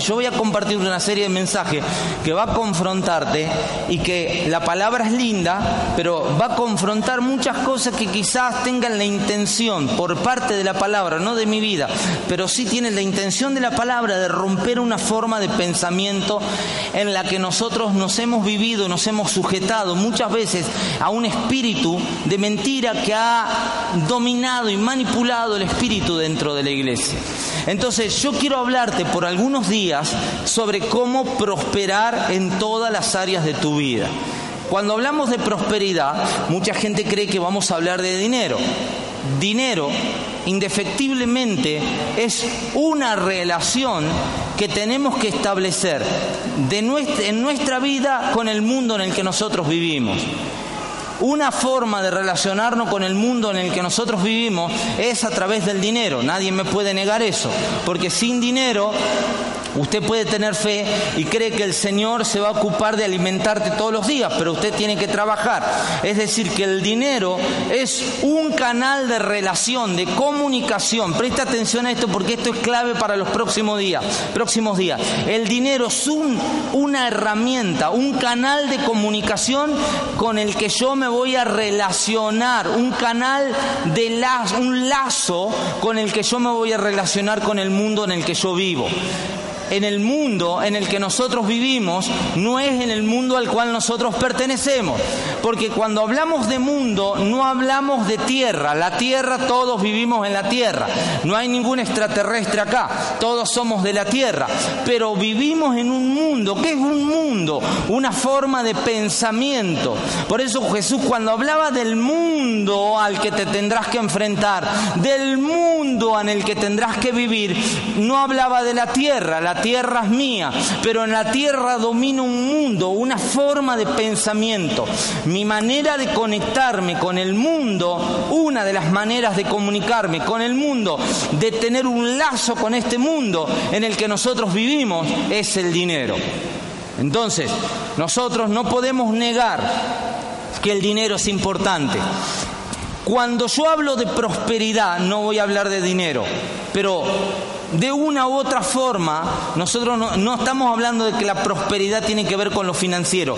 Yo voy a compartir una serie de mensajes que va a confrontarte y que la palabra es linda, pero va a confrontar muchas cosas que quizás tengan la intención por parte de la palabra, no de mi vida, pero sí tienen la intención de la palabra de romper una forma de pensamiento en la que nosotros nos hemos vivido, nos hemos sujetado muchas veces a un espíritu de mentira que ha dominado y manipulado el espíritu dentro de la iglesia. Entonces yo quiero hablarte por algunos días sobre cómo prosperar en todas las áreas de tu vida. Cuando hablamos de prosperidad, mucha gente cree que vamos a hablar de dinero. Dinero, indefectiblemente, es una relación que tenemos que establecer en nuestra vida con el mundo en el que nosotros vivimos. Una forma de relacionarnos con el mundo en el que nosotros vivimos es a través del dinero. Nadie me puede negar eso, porque sin dinero Usted puede tener fe y cree que el Señor se va a ocupar de alimentarte todos los días, pero usted tiene que trabajar. Es decir, que el dinero es un canal de relación, de comunicación. Presta atención a esto porque esto es clave para los próximos días. Próximos días. El dinero es una herramienta, un canal de comunicación con el que yo me voy a relacionar, un canal de lazo, un lazo con el que yo me voy a relacionar con el mundo en el que yo vivo en el mundo en el que nosotros vivimos no es en el mundo al cual nosotros pertenecemos. Porque cuando hablamos de mundo no hablamos de tierra. La tierra todos vivimos en la tierra. No hay ningún extraterrestre acá. Todos somos de la tierra. Pero vivimos en un mundo. ¿Qué es un mundo? Una forma de pensamiento. Por eso Jesús cuando hablaba del mundo al que te tendrás que enfrentar, del mundo en el que tendrás que vivir, no hablaba de la tierra. La tierra es mía, pero en la tierra domina un mundo, una forma de pensamiento. Mi manera de conectarme con el mundo, una de las maneras de comunicarme con el mundo, de tener un lazo con este mundo en el que nosotros vivimos, es el dinero. Entonces, nosotros no podemos negar que el dinero es importante. Cuando yo hablo de prosperidad, no voy a hablar de dinero, pero de una u otra forma, nosotros no, estamos hablando de que la prosperidad tiene que ver con lo financiero.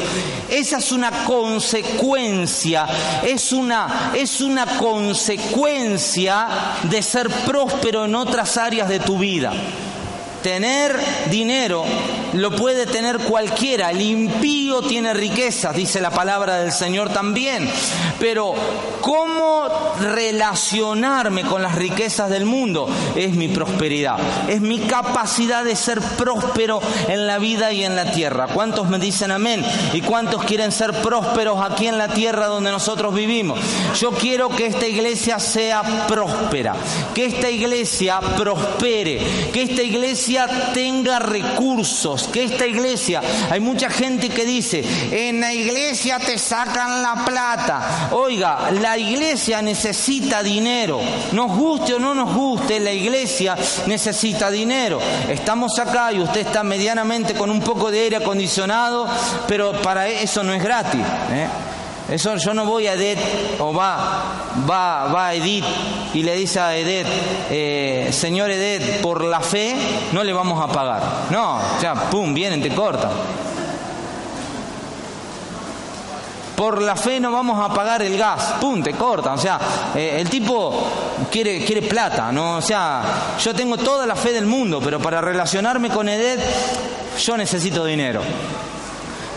Esa es una consecuencia, es una, es una consecuencia de ser próspero en otras áreas de tu vida. Tener dinero lo puede tener cualquiera. El impío tiene riquezas, dice la palabra del Señor también. Pero ¿cómo relacionarme con las riquezas del mundo? Es mi prosperidad, es mi capacidad de ser próspero en la vida y en la tierra. ¿Cuántos me dicen amén? ¿Y cuántos quieren ser prósperos aquí en la tierra donde nosotros vivimos? Yo quiero que esta iglesia sea próspera, que esta iglesia prospere, que esta iglesia tenga recursos que esta iglesia, hay mucha gente que dice, en la iglesia te sacan la plata. Oiga, la iglesia necesita dinero. Nos guste o no nos guste, la iglesia necesita dinero. Estamos acá y usted está medianamente con un poco de aire acondicionado, pero para eso no es gratis. ¿eh? Eso yo no voy a Edith o va, va, va a Edith y le dice a Edith, eh, señor Edith, por la fe no le vamos a pagar. No, ya, pum, vienen, te cortan. Por la fe no vamos a pagar el gas, pum, te cortan. O sea, eh, el tipo quiere, quiere plata, ¿no? O sea, yo tengo toda la fe del mundo, pero para relacionarme con Edith, yo necesito dinero.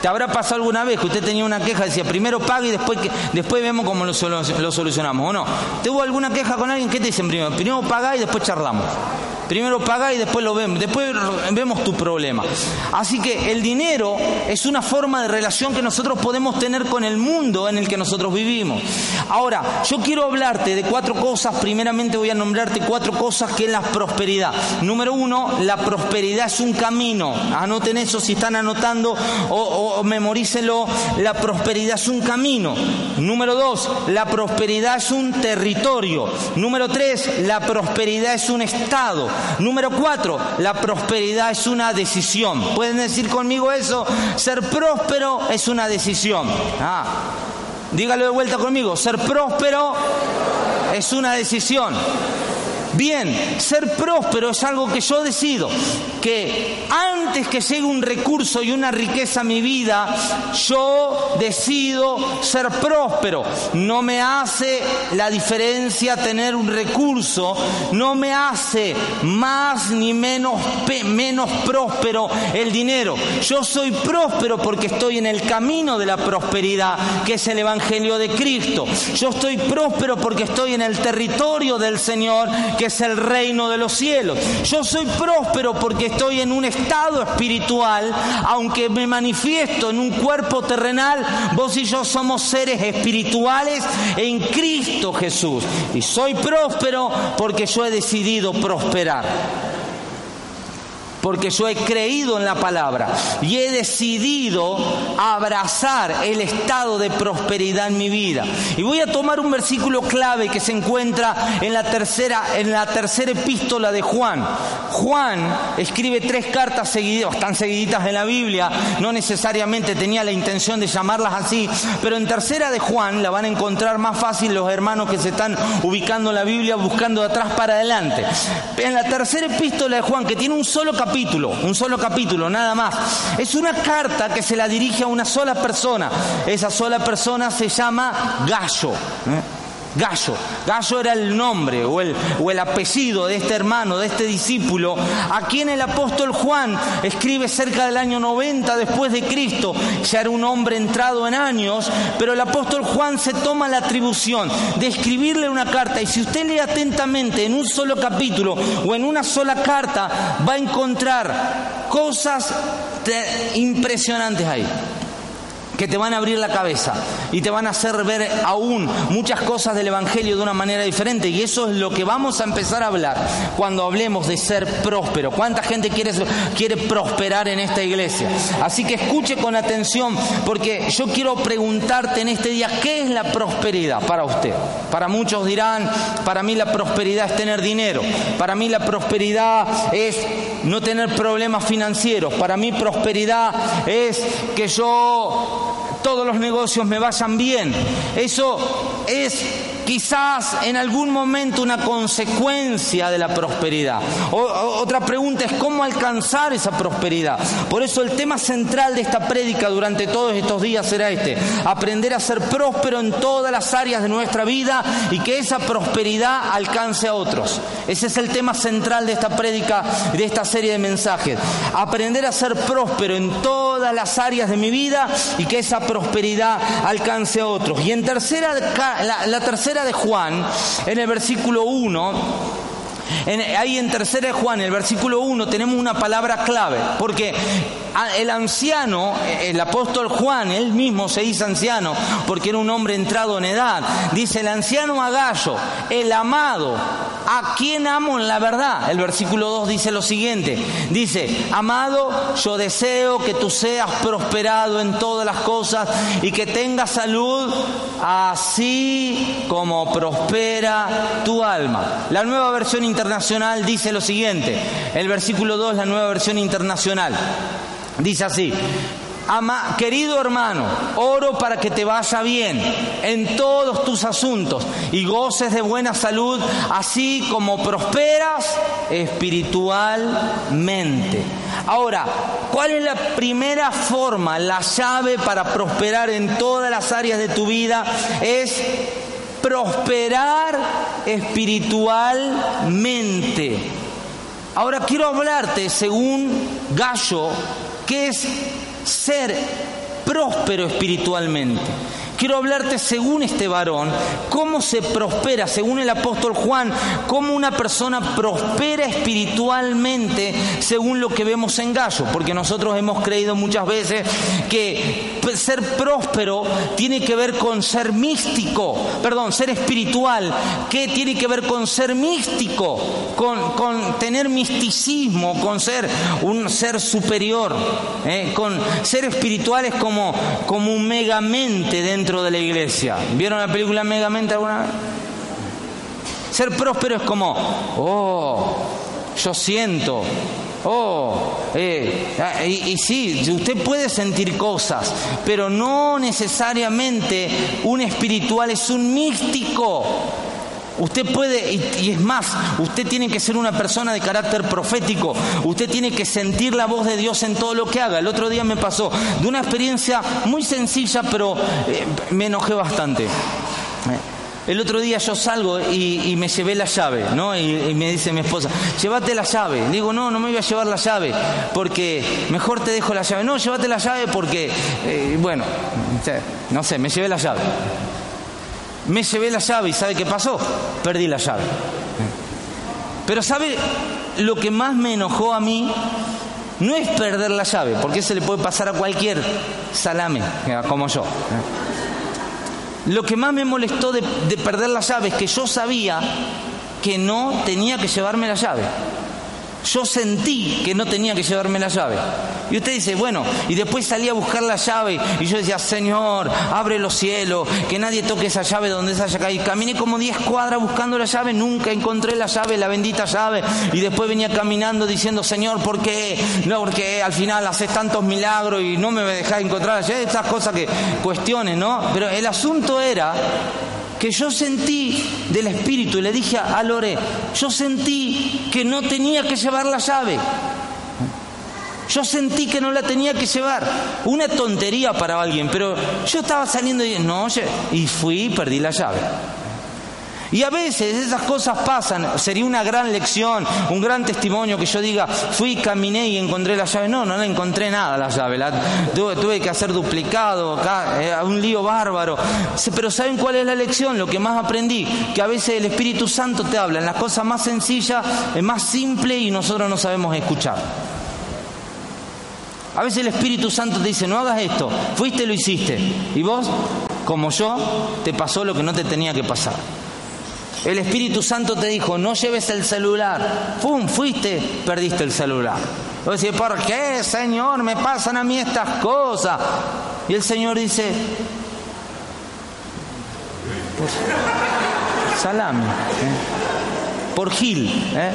¿Te habrá pasado alguna vez que usted tenía una queja decía, primero pague y después, después vemos cómo lo, lo solucionamos? ¿O no? ¿Tuvo alguna queja con alguien? ¿Qué te dicen primero? Primero paga y después charlamos. Primero paga y después lo vemos, después vemos tu problema. Así que el dinero es una forma de relación que nosotros podemos tener con el mundo en el que nosotros vivimos. Ahora, yo quiero hablarte de cuatro cosas, primeramente voy a nombrarte cuatro cosas que es la prosperidad. Número uno, la prosperidad es un camino. Anoten eso si están anotando o, o memorícelo. La prosperidad es un camino. Número dos, la prosperidad es un territorio. Número tres, la prosperidad es un estado. Número cuatro, la prosperidad es una decisión. ¿Pueden decir conmigo eso? Ser próspero es una decisión. Ah, dígalo de vuelta conmigo. Ser próspero es una decisión. Bien, ser próspero es algo que yo decido, que antes que llegue un recurso y una riqueza a mi vida, yo decido ser próspero. No me hace la diferencia tener un recurso, no me hace más ni menos, menos próspero el dinero. Yo soy próspero porque estoy en el camino de la prosperidad, que es el Evangelio de Cristo. Yo estoy próspero porque estoy en el territorio del Señor, que es el reino de los cielos. Yo soy próspero porque estoy en un estado espiritual, aunque me manifiesto en un cuerpo terrenal, vos y yo somos seres espirituales en Cristo Jesús. Y soy próspero porque yo he decidido prosperar porque yo he creído en la palabra y he decidido abrazar el estado de prosperidad en mi vida. Y voy a tomar un versículo clave que se encuentra en la tercera, en la tercera epístola de Juan. Juan escribe tres cartas seguidas, están seguiditas en la Biblia, no necesariamente tenía la intención de llamarlas así, pero en tercera de Juan la van a encontrar más fácil los hermanos que se están ubicando en la Biblia buscando de atrás para adelante. En la tercera epístola de Juan, que tiene un solo capítulo, un solo capítulo, nada más. Es una carta que se la dirige a una sola persona. Esa sola persona se llama Gallo. ¿eh? Gallo. Gallo era el nombre o el, o el apellido de este hermano, de este discípulo, a quien el apóstol Juan escribe cerca del año 90 después de Cristo. Ya era un hombre entrado en años, pero el apóstol Juan se toma la atribución de escribirle una carta y si usted lee atentamente en un solo capítulo o en una sola carta, va a encontrar cosas impresionantes ahí que te van a abrir la cabeza y te van a hacer ver aún muchas cosas del Evangelio de una manera diferente. Y eso es lo que vamos a empezar a hablar cuando hablemos de ser próspero. ¿Cuánta gente quiere, quiere prosperar en esta iglesia? Así que escuche con atención porque yo quiero preguntarte en este día, ¿qué es la prosperidad para usted? Para muchos dirán, para mí la prosperidad es tener dinero, para mí la prosperidad es no tener problemas financieros, para mí prosperidad es que yo todos los negocios me vayan bien. Eso es quizás en algún momento una consecuencia de la prosperidad. otra pregunta es cómo alcanzar esa prosperidad. Por eso el tema central de esta prédica durante todos estos días será este, aprender a ser próspero en todas las áreas de nuestra vida y que esa prosperidad alcance a otros. Ese es el tema central de esta prédica, de esta serie de mensajes. Aprender a ser próspero en todas las áreas de mi vida y que esa prosperidad alcance a otros. Y en tercera, la tercera de Juan, en el versículo 1, ahí en tercera de Juan, en el versículo 1, tenemos una palabra clave, porque el anciano, el apóstol Juan, él mismo se hizo anciano, porque era un hombre entrado en edad. Dice el anciano Agallo, el amado, a quien amo en la verdad. El versículo 2 dice lo siguiente, dice, amado, yo deseo que tú seas prosperado en todas las cosas y que tengas salud, así como prospera tu alma. La nueva versión internacional dice lo siguiente, el versículo 2, la nueva versión internacional. Dice así, Ama, querido hermano, oro para que te vaya bien en todos tus asuntos y goces de buena salud, así como prosperas espiritualmente. Ahora, ¿cuál es la primera forma, la llave para prosperar en todas las áreas de tu vida? Es prosperar espiritualmente. Ahora quiero hablarte, según Gallo, que es ser próspero espiritualmente. Quiero hablarte según este varón, cómo se prospera, según el apóstol Juan, cómo una persona prospera espiritualmente según lo que vemos en Gallo, porque nosotros hemos creído muchas veces que ser próspero tiene que ver con ser místico, perdón, ser espiritual, que tiene que ver con ser místico, con, con tener misticismo, con ser un ser superior, ¿eh? con ser espirituales como, como un megamente dentro de la iglesia. ¿Vieron la película Megamente alguna vez? Ser próspero es como, oh, yo siento, oh, eh, ah, y, y, sí, usted puede sentir cosas, pero no necesariamente un espiritual es un místico. Usted puede, y, es más, usted tiene que ser una persona de carácter profético, usted tiene que sentir la voz de Dios en todo lo que haga. El otro día me pasó de una experiencia muy sencilla, pero eh, me enojé bastante. El otro día yo salgo y, me llevé la llave, ¿no? Y, me dice mi esposa, llévate la llave. Digo, no, no me voy a llevar la llave, porque mejor te dejo la llave. No, llévate la llave porque, eh, bueno, no sé, me llevé la llave. Me llevé la llave y ¿sabe qué pasó? Perdí la llave. Pero ¿sabe lo que más me enojó a mí? No es perder la llave, porque se le puede pasar a cualquier salame, como yo. Lo que más me molestó de, perder la llave es que yo sabía que no tenía que llevarme la llave. Yo sentí que no tenía que llevarme la llave. Y usted dice, bueno, y después salí a buscar la llave y yo decía, Señor, abre los cielos, que nadie toque esa llave donde se haya caído. Caminé como 10 cuadras buscando la llave, nunca encontré la llave, la bendita llave. Y después venía caminando diciendo, Señor, ¿por qué? No, porque al final haces tantos milagros y no me dejás encontrar la. Estas cosas que cuestiones, ¿no? Pero el asunto era que yo sentí del Espíritu y le dije a Lore, yo sentí que no tenía que llevar la llave. Yo sentí que no la tenía que llevar. Una tontería para alguien, pero yo estaba saliendo y no, y fui y perdí la llave. Y a veces esas cosas pasan. Sería una gran lección, un gran testimonio que yo diga, fui, caminé y encontré la llave. No, no la encontré nada la llave. tuve, que hacer duplicado, acá, eh, un lío bárbaro. Pero ¿saben cuál es la lección? Lo que más aprendí, que a veces el Espíritu Santo te habla en las cosas más sencillas, más simple y nosotros no sabemos escuchar. A veces el Espíritu Santo te dice, no hagas esto, fuiste y lo hiciste. Y vos, como yo, te pasó lo que no te tenía que pasar. El Espíritu Santo te dijo, no lleves el celular. ¡Pum! Fuiste, perdiste el celular. Vos decís, ¿por qué, Señor, me pasan a mí estas cosas? Y el Señor dice, salame, ¿eh? por Gil. ¿eh?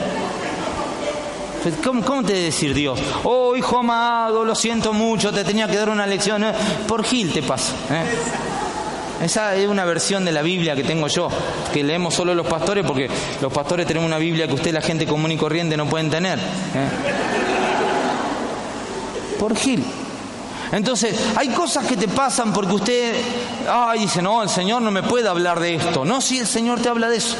¿Cómo, ¿Cómo, te decir Dios? Oh, hijo amado, lo siento mucho, te tenía que dar una lección. ¿eh? Por Gil te pasa. Esa es una versión de la Biblia que tengo yo, que leemos solo los pastores, porque los pastores tenemos una Biblia que usted, la gente común y corriente, no pueden tener. ¿eh? Por Gil. Entonces, hay cosas que te pasan porque usted, ay, dice, no, el Señor no me puede hablar de esto. No, si el Señor te habla de eso.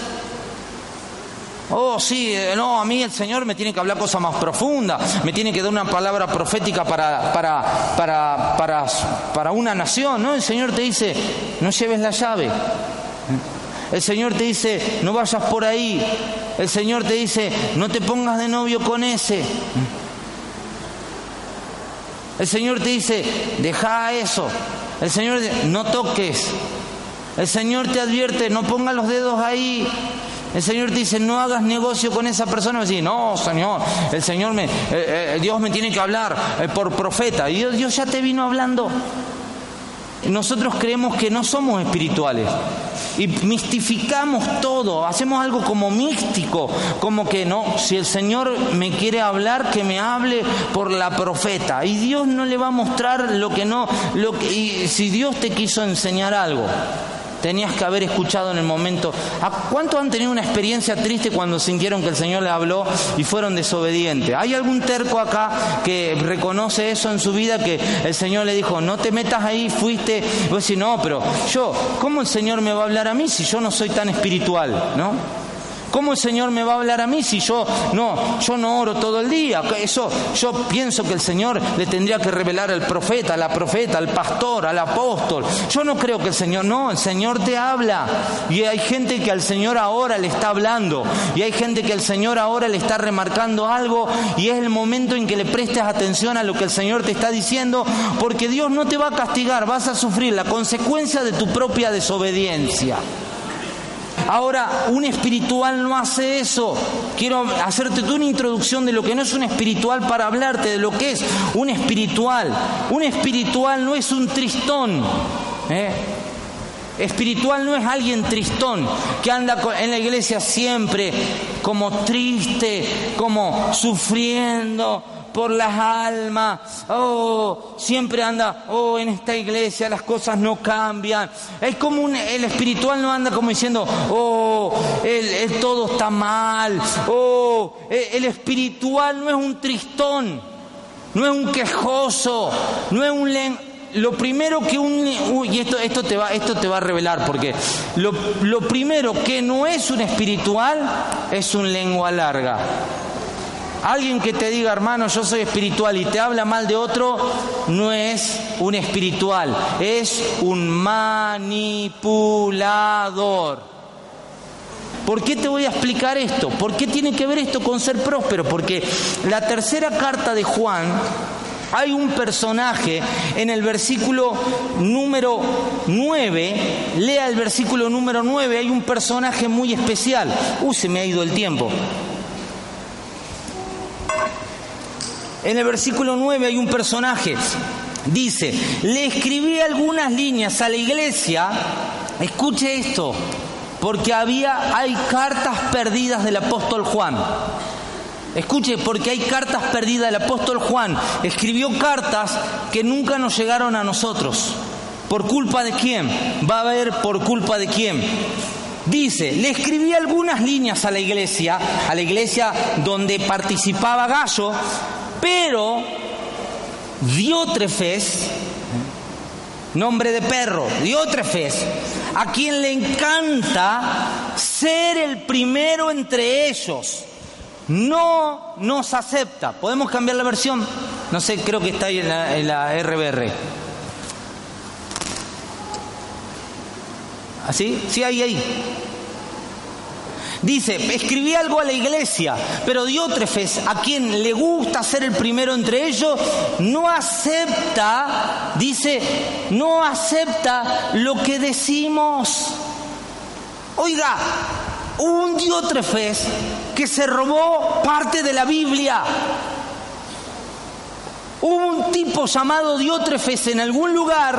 Oh, sí, eh, no, a mí el Señor me tiene que hablar cosas más profundas, me tiene que dar una palabra profética para, para, para, para, para una nación, ¿no? El Señor te dice, no lleves la llave. El Señor te dice, no vayas por ahí. El Señor te dice, no te pongas de novio con ese. El Señor te dice, deja eso. El Señor no toques. El Señor te advierte, no pongas los dedos ahí. El Señor te dice, no hagas negocio con esa persona. Y no, Señor, el Señor me, eh, eh, Dios me tiene que hablar eh, por profeta. Y Dios, Dios ya te vino hablando. Nosotros creemos que no somos espirituales y mistificamos todo, hacemos algo como místico, como que no, si el Señor me quiere hablar, que me hable por la profeta. Y Dios no le va a mostrar lo que no, lo que, y si Dios te quiso enseñar algo, tenías que haber escuchado en el momento. ¿A cuántos han tenido una experiencia triste cuando sintieron que el Señor les habló y fueron desobedientes? ¿Hay algún terco acá que reconoce eso en su vida que el Señor le dijo, no te metas ahí, fuiste? Y vos decís, no, pero yo, ¿cómo el Señor me va a hablar a mí si yo no soy tan espiritual? ¿No? ¿Cómo el Señor me va a hablar a mí si yo no, yo no oro todo el día? Eso yo pienso que el Señor le tendría que revelar al profeta, la profeta, al pastor, al apóstol. Yo no creo que el Señor, no, el Señor te habla. Y hay gente que al Señor ahora le está hablando. Y hay gente que al Señor ahora le está remarcando algo. Y es el momento en que le prestes atención a lo que el Señor te está diciendo. Porque Dios no te va a castigar, vas a sufrir la consecuencia de tu propia desobediencia. Ahora, un espiritual no hace eso. Quiero hacerte una introducción de lo que no es un espiritual para hablarte de lo que es un espiritual. Un espiritual no es un tristón. ¿eh? Espiritual no es alguien tristón que anda en la iglesia siempre como triste, como sufriendo, por las almas, oh, siempre anda, oh, en esta iglesia las cosas no cambian. Es como un, el espiritual no anda como diciendo, oh, el, todo está mal, oh, el, espiritual no es un tristón, no es un quejoso, no es un lo primero que un y esto esto te va esto te va a revelar porque lo, lo primero que no es un espiritual es un lengua larga Alguien que te diga, hermano, yo soy espiritual y te habla mal de otro, no es un espiritual, es un manipulador. ¿Por qué te voy a explicar esto? ¿Por qué tiene que ver esto con ser próspero? Porque la tercera carta de Juan hay un personaje en el versículo número 9, lea el versículo número 9, hay un personaje muy especial. Uy, se me ha ido el tiempo. En el versículo 9 hay un personaje. Dice, le escribí algunas líneas a la iglesia. Escuche esto, porque había, hay cartas perdidas del apóstol Juan. Escuche, porque hay cartas perdidas del apóstol Juan. Escribió cartas que nunca nos llegaron a nosotros. ¿Por culpa de quién? Va a ver por culpa de quién. Dice, le escribí algunas líneas a la iglesia, a la iglesia donde participaba Gallo, pero Diótrefes, nombre de perro, Diótrefes, a quien le encanta ser el primero entre ellos, no nos acepta. ¿Podemos cambiar la versión? No sé, creo que está ahí en la, en la RBR. ¿Así? Sí, ahí, ahí. Dice, escribí algo a la iglesia, pero Diótrefes, a quien le gusta ser el primero entre ellos, no acepta, dice, no acepta lo que decimos. Oiga, un Diótrefes que se robó parte de la Biblia. Hubo un tipo llamado Diótrefes en algún lugar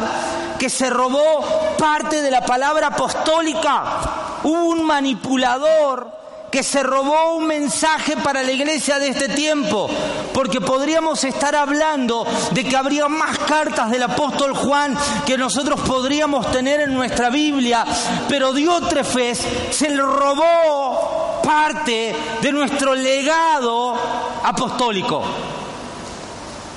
que se robó parte de la palabra apostólica un manipulador que se robó un mensaje para la iglesia de este tiempo, porque podríamos estar hablando de que habría más cartas del apóstol Juan que nosotros podríamos tener en nuestra Biblia, pero Diótrefes se le robó parte de nuestro legado apostólico.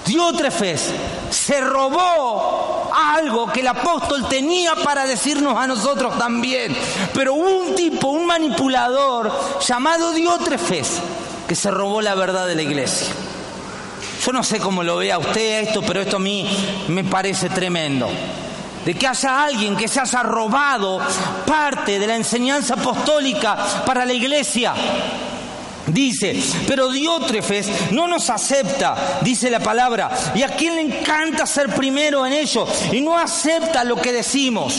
Diótrefes se robó algo que el apóstol tenía para decirnos a nosotros también. Pero un tipo, un manipulador llamado Diótrefes, que se robó la verdad de la iglesia. Yo no sé cómo lo vea usted esto, pero esto a mí me parece tremendo. De que haya alguien que se haya robado parte de la enseñanza apostólica para la iglesia. Dice, pero Diótrefes no nos acepta, dice la palabra, y a quien le encanta ser primero en ello, y no acepta lo que decimos.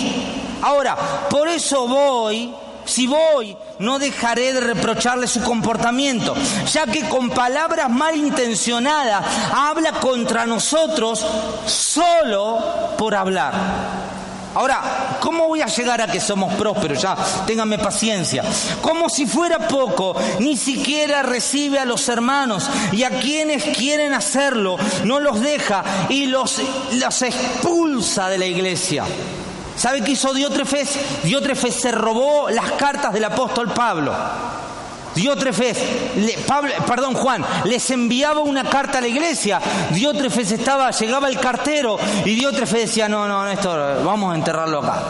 Ahora, por eso voy, si voy, no dejaré de reprocharle su comportamiento, ya que con palabras malintencionadas habla contra nosotros solo por hablar. Ahora, ¿cómo voy a llegar a que somos prósperos? Ya, ténganme paciencia. Como si fuera poco, ni siquiera recibe a los hermanos y a quienes quieren hacerlo, no los deja y los, expulsa de la iglesia. ¿Sabe qué hizo Diótrefes? Diótrefes se robó las cartas del apóstol Pablo. Diótrefes, Pablo, perdón Juan, les enviaba una carta a la iglesia. Diótrefes estaba, llegaba el cartero y Diótrefes decía, no, no, esto vamos a enterrarlo acá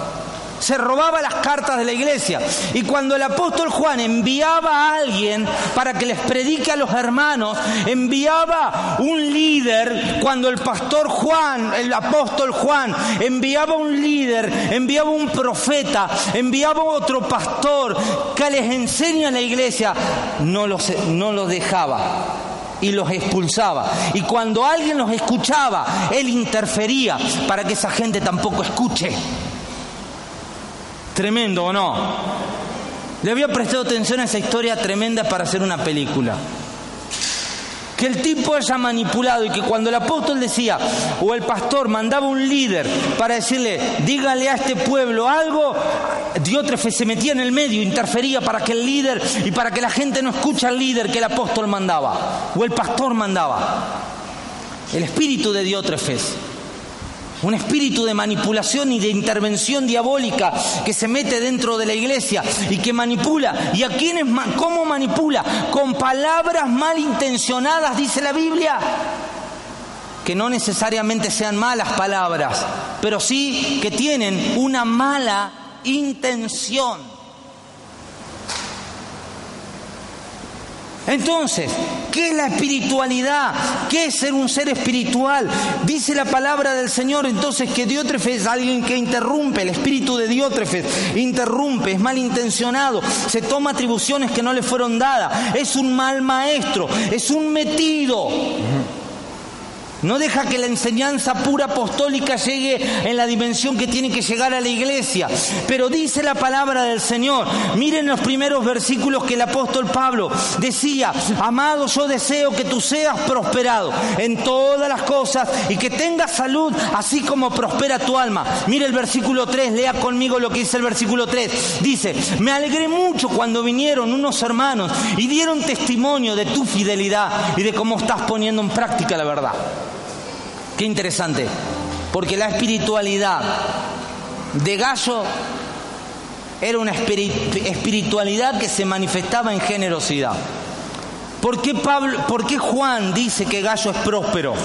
se robaba las cartas de la iglesia. Y cuando el apóstol Juan enviaba a alguien para que les predique a los hermanos, enviaba un líder, cuando el pastor Juan, el apóstol Juan, enviaba un líder, enviaba un profeta, enviaba otro pastor que les enseña a la iglesia, no los, no los dejaba y los expulsaba. Y cuando alguien los escuchaba, él interfería para que esa gente tampoco escuche. Tremendo, ¿o no? Le había prestado atención a esa historia tremenda para hacer una película. Que el tipo haya manipulado y que cuando el apóstol decía, o el pastor mandaba un líder para decirle, dígale a este pueblo algo, Diótrefe se metía en el medio, interfería para que el líder y para que la gente no escuche al líder que el apóstol mandaba, o el pastor mandaba. el espíritu de Diótrefes. Un espíritu de manipulación y de intervención diabólica que se mete dentro de la iglesia y que manipula. ¿Y a quiénes? ¿Cómo manipula? Con palabras malintencionadas, dice la Biblia. Que no necesariamente sean malas palabras, pero sí que tienen una mala intención. Entonces, ¿qué es la espiritualidad? ¿Qué es ser un ser espiritual? Dice la palabra del Señor entonces que Diótrefes es alguien que interrumpe, el espíritu de Diótrefes interrumpe, es malintencionado, se toma atribuciones que no le fueron dadas, es un mal maestro, es un metido. No deja que la enseñanza pura apostólica llegue en la dimensión que tiene que llegar a la iglesia. Pero dice la palabra del Señor. Miren los primeros versículos que el apóstol Pablo decía, amado, yo deseo que tú seas prosperado en todas las cosas y que tengas salud así como prospera tu alma. Mire el versículo 3, lea conmigo lo que dice el versículo 3. Dice, me alegré mucho cuando vinieron unos hermanos y dieron testimonio de tu fidelidad y de cómo estás poniendo en práctica la verdad. Qué interesante, porque la espiritualidad de Gallo era una espiritualidad que se manifestaba en generosidad. ¿Por qué, Pablo, ¿Por qué Juan dice que Gallo es próspero?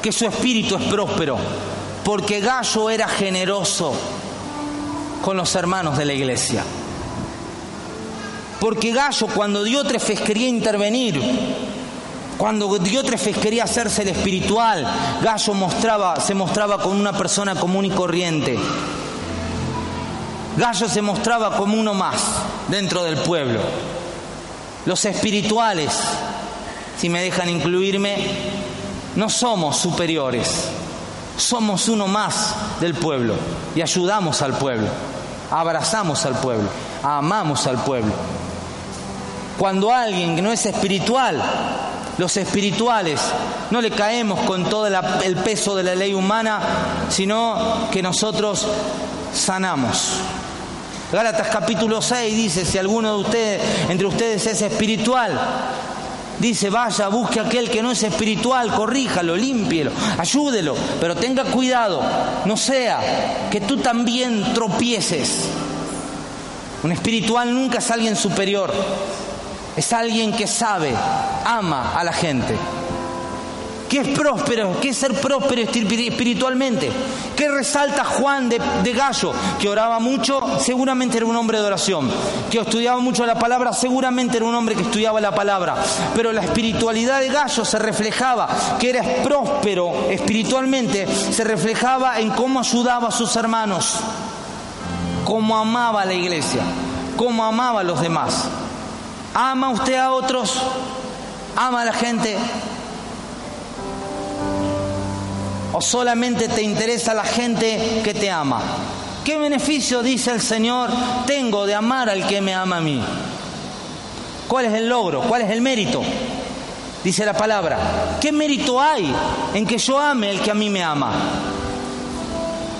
Que su espíritu es próspero. Porque Gallo era generoso con los hermanos de la iglesia. Porque Gallo, cuando Diótrefes quería intervenir cuando Diótrefes quería hacerse el espiritual, Gallo mostraba, se mostraba como una persona común y corriente. Gallo se mostraba como uno más dentro del pueblo. Los espirituales, si me dejan incluirme, no somos superiores, somos uno más del pueblo y ayudamos al pueblo, abrazamos al pueblo, amamos al pueblo. Cuando alguien que no es espiritual los espirituales. No le caemos con todo el peso de la ley humana, sino que nosotros sanamos. Gálatas capítulo 6 dice, si alguno de ustedes, entre ustedes es espiritual, dice, vaya, busque aquel que no es espiritual, corríjalo, límpielo, ayúdelo, pero tenga cuidado, no sea que tú también tropieces. Un espiritual nunca es alguien superior, es alguien que sabe, ama a la gente. ¿Qué es próspero? ¿Qué es ser próspero espiritualmente? ¿Qué resalta Juan de, de, Gallo? Que oraba mucho, seguramente era un hombre de oración. Que estudiaba mucho la palabra, seguramente era un hombre que estudiaba la palabra. Pero la espiritualidad de Gallo se reflejaba, que era próspero espiritualmente, se reflejaba en cómo ayudaba a sus hermanos, cómo amaba a la iglesia, cómo amaba a los demás. ¿Ama usted a otros? ¿Ama a la gente? ¿O solamente te interesa la gente que te ama? ¿Qué beneficio, dice el Señor, tengo de amar al que me ama a mí? ¿Cuál es el logro? ¿Cuál es el mérito? Dice la palabra. ¿Qué mérito hay en que yo ame al que a mí me ama?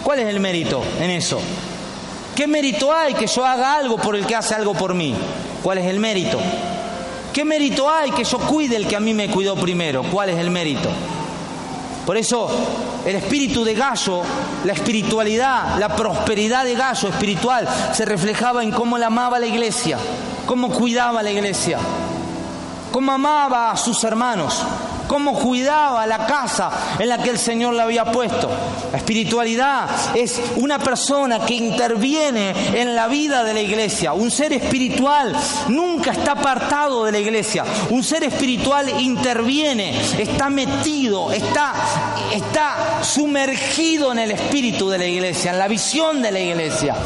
¿Cuál es el mérito en eso? ¿Qué mérito hay que yo haga algo por el que hace algo por mí? ¿Cuál es el mérito? ¿Qué mérito hay que yo cuide el que a mí me cuidó primero? ¿Cuál es el mérito? Por eso el espíritu de Gallo, la espiritualidad, la prosperidad de Gallo espiritual se reflejaba en cómo la amaba la iglesia, cómo cuidaba la iglesia, cómo amaba a sus hermanos, cómo cuidaba la casa en la que el Señor la había puesto. La espiritualidad es una persona que interviene en la vida de la iglesia. Un ser espiritual nunca está apartado de la iglesia. Un ser espiritual interviene, está metido, está, está sumergido en el espíritu de la iglesia, en la visión de la iglesia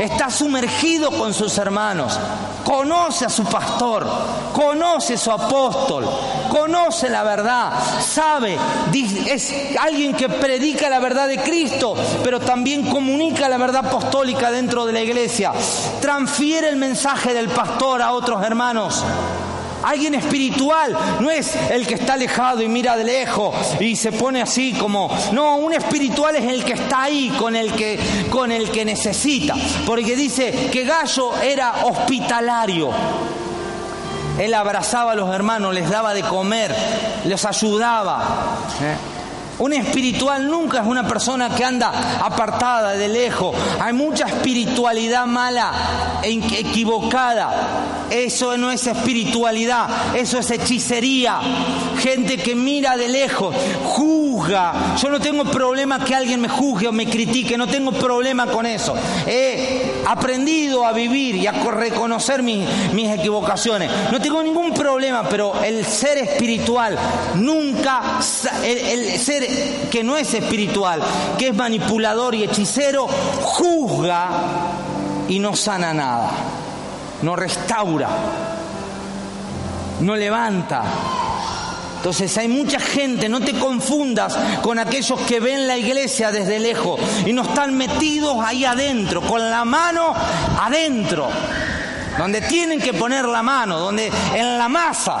está sumergido con sus hermanos, conoce a su pastor, conoce a su apóstol, conoce la verdad, sabe, es alguien que predica la verdad de Cristo, pero también comunica la verdad apostólica dentro de la iglesia, transfiere el mensaje del pastor a otros hermanos. Alguien espiritual no es el que está alejado y mira de lejos y se pone así como, no, un espiritual es el que está ahí con el que con el que necesita, porque dice que Gallo era hospitalario. Él abrazaba a los hermanos, les daba de comer, les ayudaba. ¿eh? Un espiritual nunca es una persona que anda apartada de lejos. Hay mucha espiritualidad mala e equivocada. Eso no es espiritualidad, eso es hechicería. Gente que mira de lejos, juzga. Yo no tengo problema que alguien me juzgue o me critique, no tengo problema con eso. He aprendido a vivir y a reconocer mis, equivocaciones. No tengo ningún problema, pero el ser espiritual nunca, el ser que no es espiritual, que es manipulador y hechicero, juzga y no sana nada, no restaura, no levanta. Entonces hay mucha gente, no te confundas con aquellos que ven la iglesia desde lejos y no están metidos ahí adentro, con la mano adentro, donde tienen que poner la mano, donde en la masa.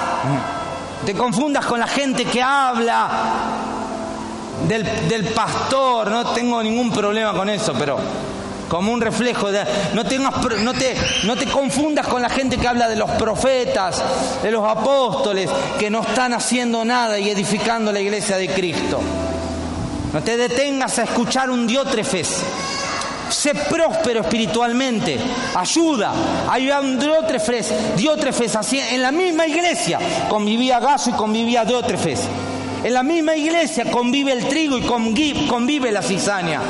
Te confundas con la gente que habla del, pastor, no tengo ningún problema con eso, pero como un reflejo de no te confundas con la gente que habla de los profetas, de los apóstoles que no están haciendo nada y edificando la iglesia de Cristo. No te detengas a escuchar un diótrefes. Sé próspero espiritualmente. Ayuda. Hay un diótrefes, diótrefes así en la misma iglesia. Convivía Gaso y convivía diótrefes. En la misma iglesia convive el trigo y convive la cizaña.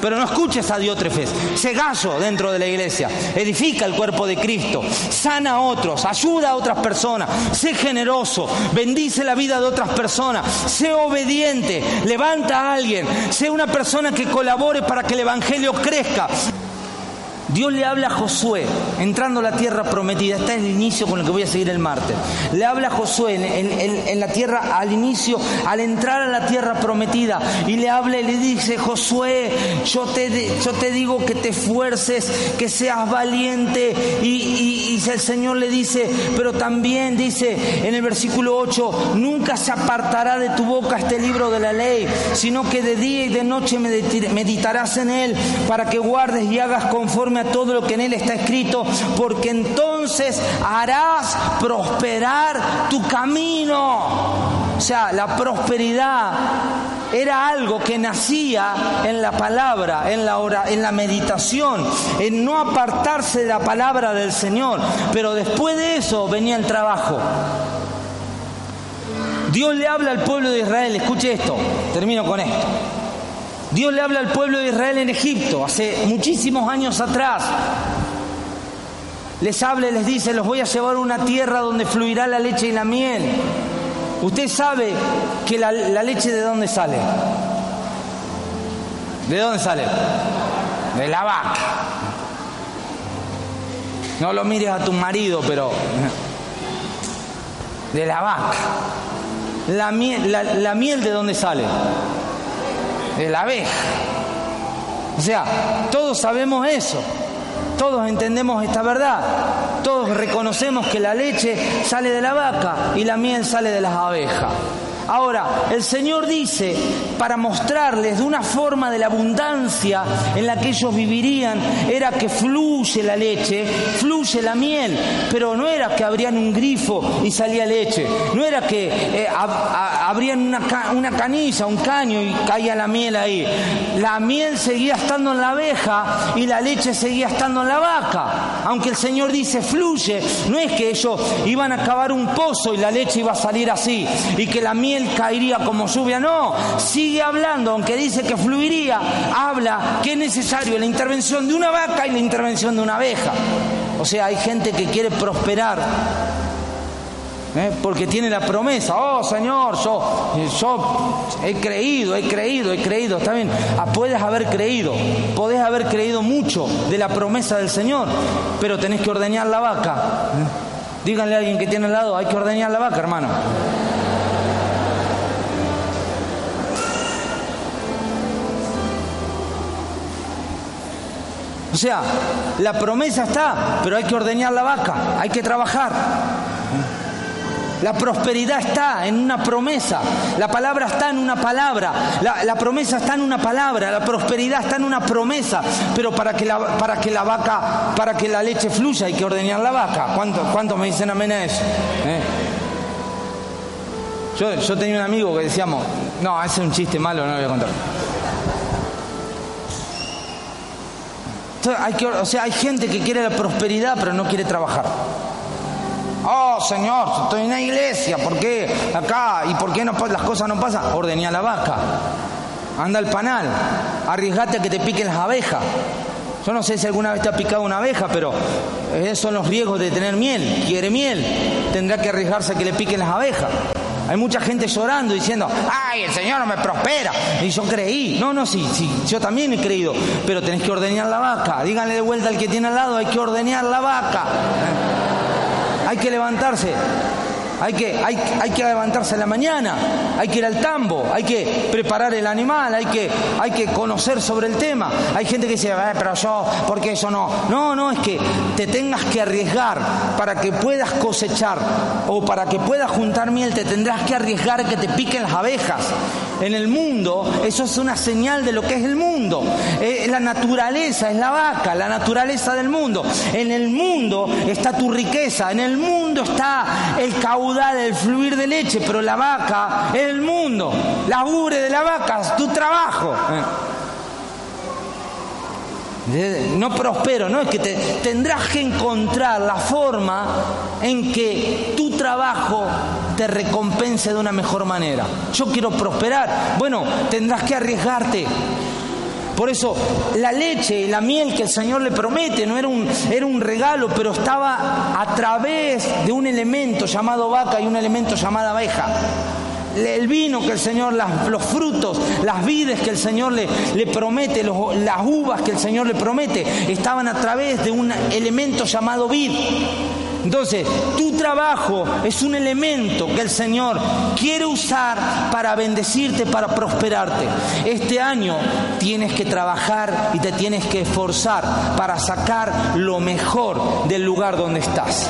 Pero no escuches a Diótrefes, sé gallo dentro de la iglesia, edifica el cuerpo de Cristo, sana a otros, ayuda a otras personas, sé generoso, bendice la vida de otras personas, sé obediente, levanta a alguien, sé una persona que colabore para que el Evangelio crezca. Dios le habla a Josué entrando a la tierra prometida. Está en el inicio con el que voy a seguir el martes. Le habla a Josué en, la tierra al inicio, al entrar a la tierra prometida. Y le habla y le dice, Josué, yo te, yo te digo que te esfuerces, que seas valiente. Y, y el Señor le dice, pero también dice en el versículo 8, nunca se apartará de tu boca este libro de la ley, sino que de día y de noche meditarás en él para que guardes y hagas conforme todo lo que en él está escrito, porque entonces harás prosperar tu camino. O sea, la prosperidad era algo que nacía en la palabra, en la, hora, en la meditación, en no apartarse de la palabra del Señor. Pero después de eso venía el trabajo. Dios le habla al pueblo de Israel, escuche esto, termino con esto. Dios le habla al pueblo de Israel en Egipto hace muchísimos años atrás. Les habla y les dice, los voy a llevar a una tierra donde fluirá la leche y la miel. Usted sabe que la, leche de dónde sale. ¿De dónde sale? De la vaca. No lo mires a tu marido, pero de la vaca. La la miel de dónde sale? De la abeja. O sea, todos sabemos eso, todos entendemos esta verdad, todos reconocemos que la leche sale de la vaca y la miel sale de las abejas. Ahora, el Señor dice, para mostrarles de una forma de la abundancia en la que ellos vivirían, era que fluye la leche, fluye la miel, pero no era que abrían un grifo y salía leche, no era que eh, abrían una, una canilla, un caño y caía la miel ahí. La miel seguía estando en la abeja y la leche seguía estando en la vaca. Aunque el Señor dice fluye, no es que ellos iban a cavar un pozo y la leche iba a salir así y que la miel caería como lluvia. No, sigue hablando, aunque dice que fluiría, habla que es necesario la intervención de una vaca y la intervención de una abeja. O sea, hay gente que quiere prosperar. ¿eh? Porque tiene la promesa, oh Señor, yo, yo he creído, he creído, he creído, está bien, ah, puedes haber creído, podés haber creído mucho de la promesa del Señor, pero tenés que ordeñar la vaca. ¿eh? Díganle a alguien que tiene al lado, hay que ordeñar la vaca, hermano. O sea, la promesa está, pero hay que ordeñar la vaca, hay que trabajar. La prosperidad está en una promesa, la palabra está en una palabra, la, promesa está en una palabra, la prosperidad está en una promesa, pero para que la, para que la vaca, para que la leche fluya hay que ordeñar la vaca. ¿Cuánto, cuánto me dicen amén a eso? ¿Eh? Yo, yo tenía un amigo que decíamos, no, ese es un chiste malo, no lo voy a contar. Hay o sea, hay gente que quiere la prosperidad pero no quiere trabajar. Oh, Señor, estoy en la iglesia, ¿por qué acá? ¿Y por qué no, las cosas no pasan? Ordené a la vaca, anda al panal, arriesgate a que te piquen las abejas. Yo no sé si alguna vez te ha picado una abeja, pero esos son los riesgos de tener miel. Quiere miel, tendrá que arriesgarse a que le piquen las abejas. Hay mucha gente llorando diciendo, ay, el Señor me prospera. Y yo creí. No, no, sí, sí, yo también he creído. Pero tenés que ordeñar la vaca. Díganle de vuelta al que tiene al lado, hay que ordeñar la vaca. Hay que levantarse. Hay que, hay, hay que levantarse en la mañana, hay que ir al tambo, hay que preparar el animal, hay que, hay que conocer sobre el tema. Hay gente que dice, eh, pero yo, ¿por qué eso no? No, no, es que te tengas que arriesgar para que puedas cosechar o para que puedas juntar miel, te tendrás que arriesgar que te piquen las abejas. En el mundo, eso es una señal de lo que es el mundo. Eh, la naturaleza es la vaca, la naturaleza del mundo. En el mundo está tu riqueza, en el mundo está el caudal el fluir de leche, pero la vaca es el mundo. La ubre de la vaca es tu trabajo. No prospero, no es que te, tendrás que encontrar la forma en que tu trabajo te recompense de una mejor manera. Yo quiero prosperar. Bueno, tendrás que arriesgarte. Por eso la leche y la miel que el Señor le promete no era un, era un regalo, pero estaba a través de un elemento llamado vaca y un elemento llamado abeja el vino que el Señor, los frutos, las vides que el Señor le, le promete, las uvas que el Señor le promete, estaban a través de un elemento llamado vid. Entonces, tu trabajo es un elemento que el Señor quiere usar para bendecirte, para prosperarte. Este año tienes que trabajar y te tienes que esforzar para sacar lo mejor del lugar donde estás.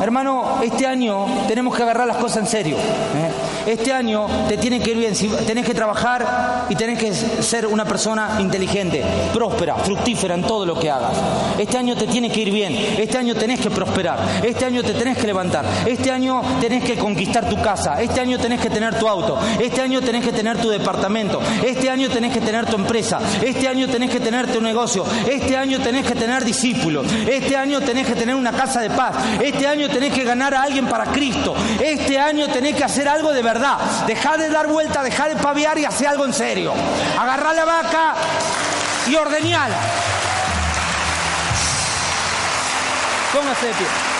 Hermano, este año tenemos que agarrar las cosas en serio. ¿eh? Este año te tiene que ir bien. tenés que trabajar y tenés que ser una persona inteligente, próspera, fructífera en todo lo que hagas. Este año te tiene que ir bien. Este año tenés que prosperar. Este año te tenés que levantar. Este año tenés que conquistar tu casa. Este año tenés que tener tu auto. Este año tenés que tener tu departamento. Este año tenés que tener tu empresa. Este año tenés que tener tu negocio. Este año tenés que tener discípulos. Este año tenés que tener una casa de paz. Este tenés que ganar a alguien para Cristo. Este año tenés que hacer algo de verdad. Dejá de dar vuelta, dejá de paviar y hacer algo en serio. Agarrá la vaca y ordeñala. Póngase de pie.